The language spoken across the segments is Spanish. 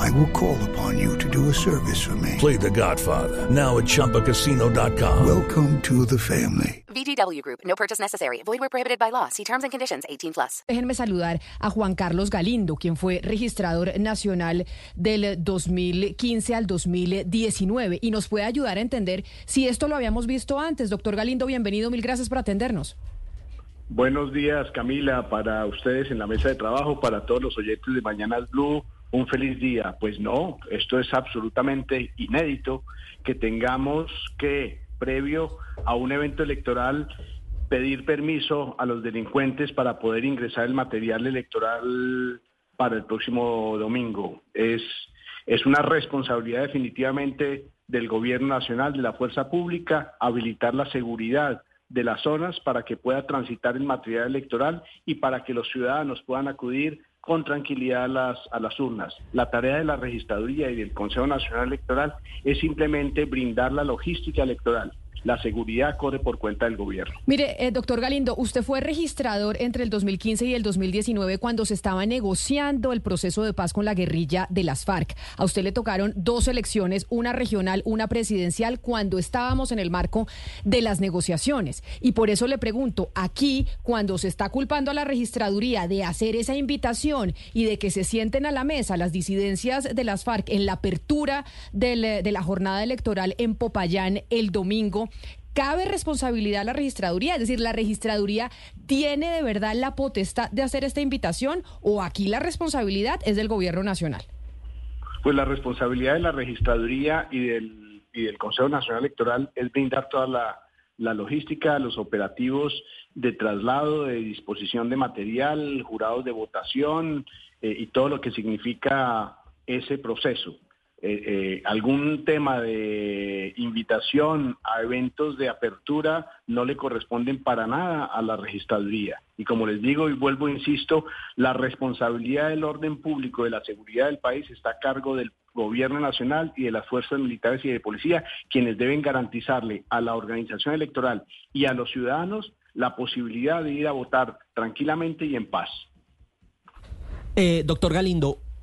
I will call upon you to do a service for me. Play The Godfather now at ChumbaCasino.com. Welcome to the family. VGW Group. No purchase necessary. Void where prohibited by law. See terms and conditions. 18 plus. Déjenme saludar a Juan Carlos Galindo, quien fue registrador nacional del 2015 al 2019 y nos puede ayudar a entender si esto lo habíamos visto antes. Doctor Galindo, bienvenido. Mil gracias por atendernos. Buenos días, Camila, para ustedes en la mesa de trabajo, para todos los oyentes de Mañanas Blue, un feliz día. Pues no, esto es absolutamente inédito que tengamos que, previo a un evento electoral, pedir permiso a los delincuentes para poder ingresar el material electoral para el próximo domingo. Es, es una responsabilidad definitivamente del gobierno nacional, de la fuerza pública, habilitar la seguridad de las zonas para que pueda transitar el material electoral y para que los ciudadanos puedan acudir con tranquilidad a las, a las urnas. La tarea de la registraduría y del Consejo Nacional Electoral es simplemente brindar la logística electoral la seguridad corre por cuenta del gobierno. Mire, eh, doctor Galindo, usted fue registrador entre el 2015 y el 2019 cuando se estaba negociando el proceso de paz con la guerrilla de las FARC. A usted le tocaron dos elecciones, una regional, una presidencial, cuando estábamos en el marco de las negociaciones. Y por eso le pregunto, aquí, cuando se está culpando a la registraduría de hacer esa invitación y de que se sienten a la mesa las disidencias de las FARC en la apertura del, de la jornada electoral en Popayán el domingo, ¿Cabe responsabilidad a la registraduría? Es decir, ¿la registraduría tiene de verdad la potestad de hacer esta invitación o aquí la responsabilidad es del gobierno nacional? Pues la responsabilidad de la registraduría y del, Consejo Nacional Electoral es brindar toda la, la logística, los operativos de traslado, de disposición de material, jurados de votación eh, y todo lo que significa ese proceso. Eh, eh, algún tema de invitación a eventos de apertura no le corresponden para nada a la registraduría. Y como les digo y vuelvo, insisto, la responsabilidad del orden público, de la seguridad del país está a cargo del gobierno nacional y de las fuerzas militares y de policía, quienes deben garantizarle a la organización electoral y a los ciudadanos la posibilidad de ir a votar tranquilamente y en paz. Eh, doctor Galindo,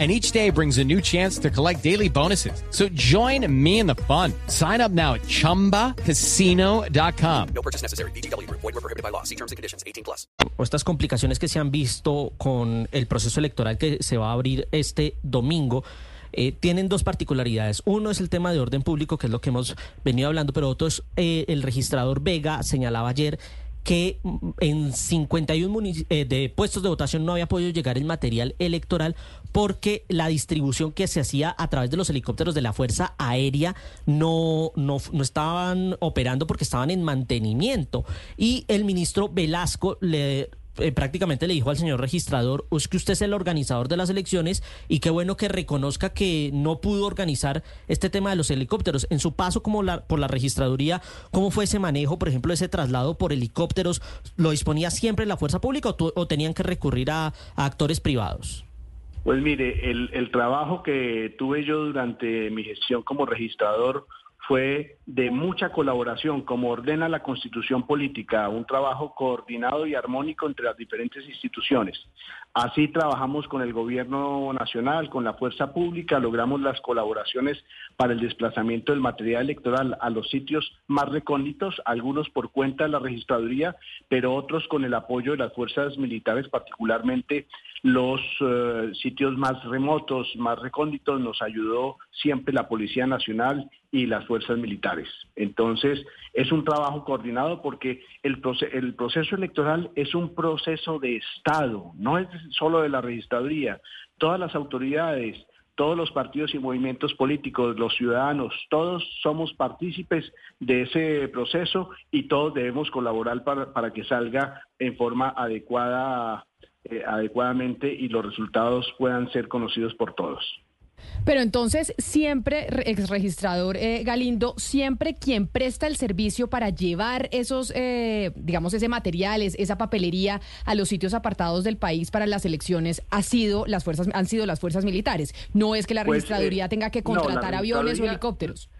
and each day brings a new chance to collect daily bonuses. So join me in the fun. Sign up now at ChumbaCasino.com. No purchase necessary. BGW. Void were prohibited by law. See terms and conditions. 18 plus. O estas complicaciones que se han visto con el proceso electoral que se va a abrir este domingo. Eh, tienen dos particularidades. Uno es el tema de orden público, que es lo que hemos venido hablando, pero otro es eh, el registrador Vega señalaba ayer que en 51 eh, de puestos de votación no había podido llegar el material electoral porque la distribución que se hacía a través de los helicópteros de la Fuerza Aérea no, no, no estaban operando porque estaban en mantenimiento. Y el ministro Velasco le eh, prácticamente le dijo al señor registrador, es que usted es el organizador de las elecciones y qué bueno que reconozca que no pudo organizar este tema de los helicópteros. En su paso como la, por la registraduría, ¿cómo fue ese manejo, por ejemplo, ese traslado por helicópteros? ¿Lo disponía siempre la fuerza pública o, tenían que recurrir a, a, actores privados? Pues mire, el, el trabajo que tuve yo durante mi gestión como registrador fue de mucha colaboración, como ordena la constitución política, un trabajo coordinado y armónico entre las diferentes instituciones. Así trabajamos con el gobierno nacional, con la fuerza pública, logramos las colaboraciones para el desplazamiento del material electoral a los sitios más recónditos, algunos por cuenta de la registraduría, pero otros con el apoyo de las fuerzas militares, particularmente los eh, sitios más remotos, más recónditos, nos ayudó siempre la Policía Nacional y las fuerzas militares. Entonces, es un trabajo coordinado porque el, el proceso electoral es un proceso de Estado, no es solo de la registraduría. Todas las autoridades, todos los partidos y movimientos políticos, los ciudadanos, todos somos partícipes de ese proceso y todos debemos colaborar para, para que salga en forma adecuada, eh, adecuadamente y los resultados puedan ser conocidos por todos. Pero entonces, siempre, ex registrador eh, Galindo, siempre quien presta el servicio para llevar esos, eh, digamos, ese materiales, esa papelería a los sitios apartados del país para las elecciones ha sido las fuerzas, han sido las fuerzas militares. No es que la pues, registraduría eh, tenga que contratar aviones o helicópteros.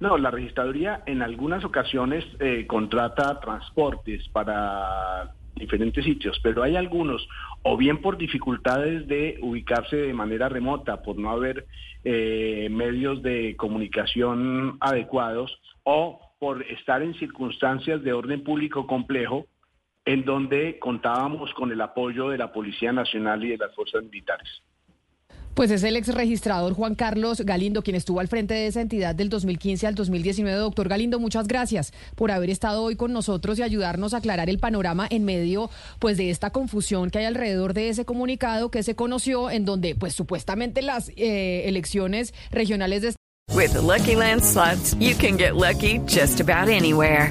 No, la registraduría en algunas ocasiones contrata transportes para diferentes sitios, pero hay algunos, o bien por dificultades de ubicarse de manera remota, por no haber eh, medios de comunicación adecuados, o por estar en circunstancias de orden público complejo, en donde contábamos con el apoyo de la Policía Nacional y de las fuerzas militares. Pues es el ex registrador Juan Carlos Galindo quien estuvo al frente de esa entidad del 2015 al 2019. Doctor Galindo, muchas gracias por haber estado hoy con nosotros y ayudarnos a aclarar el panorama en medio pues de esta confusión que hay alrededor de ese comunicado que se conoció en donde pues supuestamente las eh, elecciones regionales de Lucky you can get lucky just about anywhere.